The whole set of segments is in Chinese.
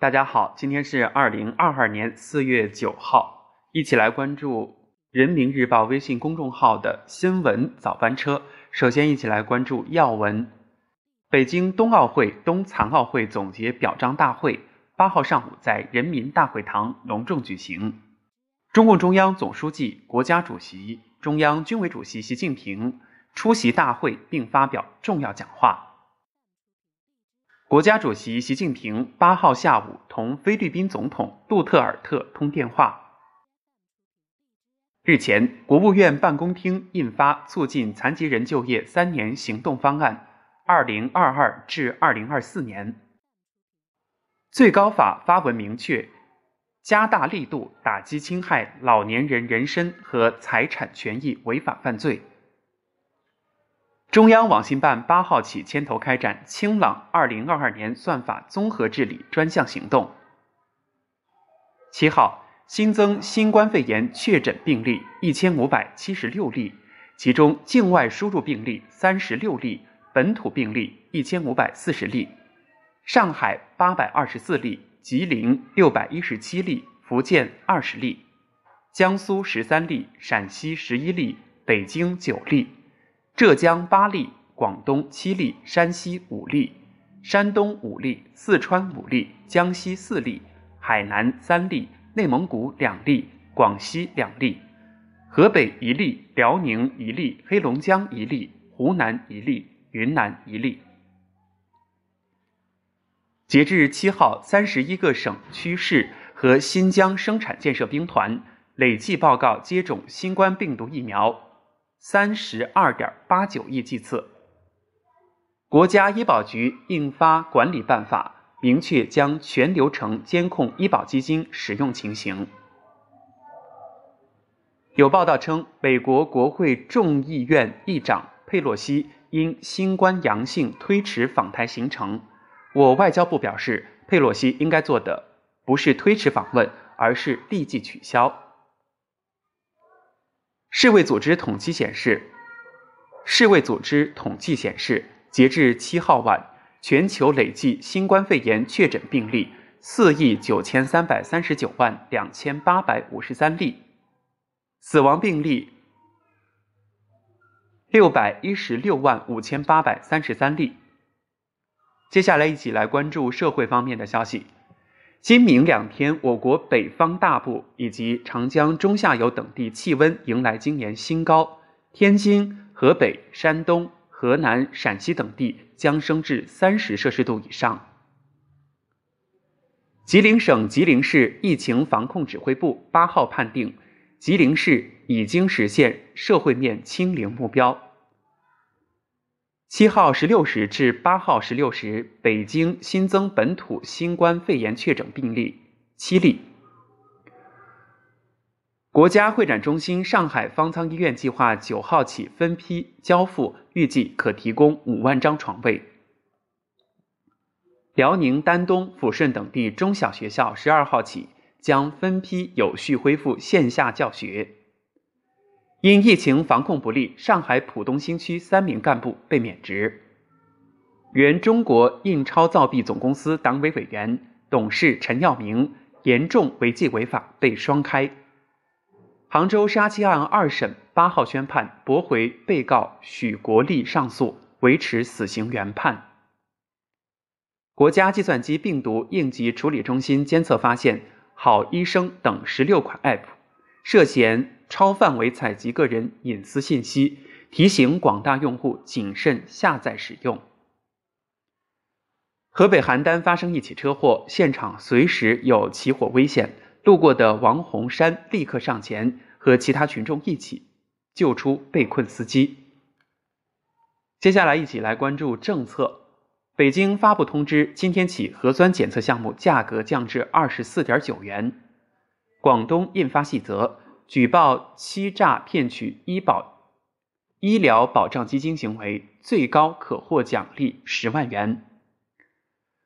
大家好，今天是二零二二年四月九号，一起来关注人民日报微信公众号的新闻早班车。首先，一起来关注要闻：北京冬奥会、冬残奥会总结表彰大会八号上午在人民大会堂隆重举行。中共中央总书记、国家主席、中央军委主席习近平出席大会并发表重要讲话。国家主席习近平八号下午同菲律宾总统杜特尔特通电话。日前，国务院办公厅印发《促进残疾人就业三年行动方案（二零二二至二零二四年）》，最高法发文明确，加大力度打击侵害老年人人身和财产权益违法犯罪。中央网信办八号起牵头开展“清朗二零二二年算法综合治理”专项行动。七号新增新冠肺炎确诊病例一千五百七十六例，其中境外输入病例三十六例，本土病例一千五百四十例。上海八百二十四例，吉林六百一十七例，福建二十例，江苏十三例，陕西十一例，北京九例。浙江八例，广东七例，山西五例，山东五例，四川五例，江西四例，海南三例，内蒙古两例，广西两例，河北一例，辽宁一例，黑龙江一例，湖南一例，云南一例。截至七号，三十一个省区市和新疆生产建设兵团累计报告接种新冠病毒疫苗。三十二点八九亿剂次。国家医保局印发管理办法，明确将全流程监控医保基金使用情形。有报道称，美国国会众议院议长佩洛西因新冠阳性推迟访台行程。我外交部表示，佩洛西应该做的不是推迟访问，而是立即取消。世卫组织统计显示，世卫组织统计显示，截至七号晚，全球累计新冠肺炎确诊病例四亿九千三百三十九万两千八百五十三例，死亡病例六百一十六万五千八百三十三例。接下来，一起来关注社会方面的消息。今明两天，我国北方大部以及长江中下游等地气温迎来今年新高，天津、河北、山东、河南、陕西等地将升至三十摄氏度以上。吉林省吉林市疫情防控指挥部八号判定，吉林市已经实现社会面清零目标。七号十六时至八号十六时，北京新增本土新冠肺炎确诊病例七例。国家会展中心上海方舱医院计划九号起分批交付，预计可提供五万张床位。辽宁丹东、抚顺等地中小学校十二号起将分批有序恢复线下教学。因疫情防控不力，上海浦东新区三名干部被免职。原中国印钞造币总公司党委委员、董事陈耀明严重违纪违法被双开。杭州杀妻案二审八号宣判，驳回被告许国立上诉，维持死刑原判。国家计算机病毒应急处理中心监测发现，好医生等十六款 App 涉嫌。超范围采集个人隐私信息，提醒广大用户谨慎下载使用。河北邯郸发生一起车祸，现场随时有起火危险，路过的王洪山立刻上前和其他群众一起救出被困司机。接下来一起来关注政策。北京发布通知，今天起核酸检测项目价格降至二十四点九元。广东印发细则。举报欺诈骗取医保、医疗保障基金行为，最高可获奖励十万元。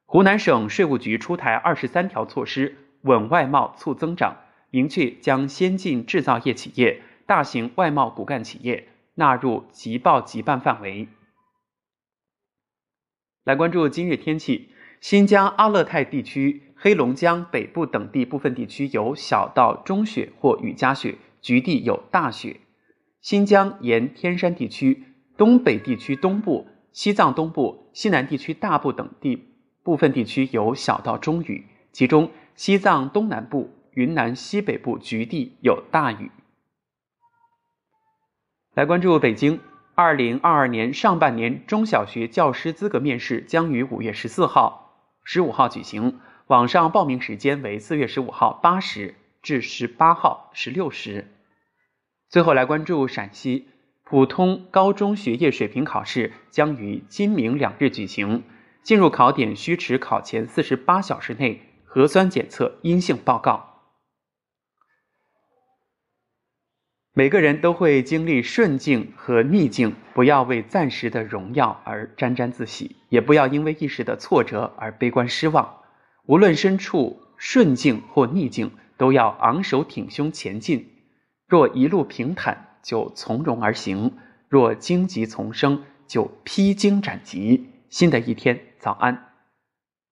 湖南省税务局出台二十三条措施，稳外贸促增长，明确将先进制造业企业、大型外贸骨干企业纳入即报即办范围。来关注今日天气，新疆阿勒泰地区。黑龙江北部等地部分地区有小到中雪或雨夹雪，局地有大雪。新疆沿天山地区、东北地区东部、西藏东部、西南地区大部等地部分地区有小到中雨，其中西藏东南部、云南西北部局地有大雨。来关注北京，二零二二年上半年中小学教师资格面试将于五月十四号、十五号举行，网上报名时间为四月十五号八时至十八号十六时。最后来关注陕西普通高中学业水平考试将于今明两日举行，进入考点需持考前四十八小时内核酸检测阴性报告。每个人都会经历顺境和逆境，不要为暂时的荣耀而沾沾自喜，也不要因为一时的挫折而悲观失望。无论身处顺境或逆境，都要昂首挺胸前进。若一路平坦，就从容而行；若荆棘丛生，就披荆斩棘。新的一天，早安。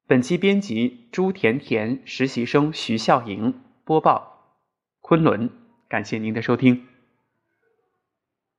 本期编辑朱甜甜，实习生徐笑莹播报，昆仑。感谢您的收听。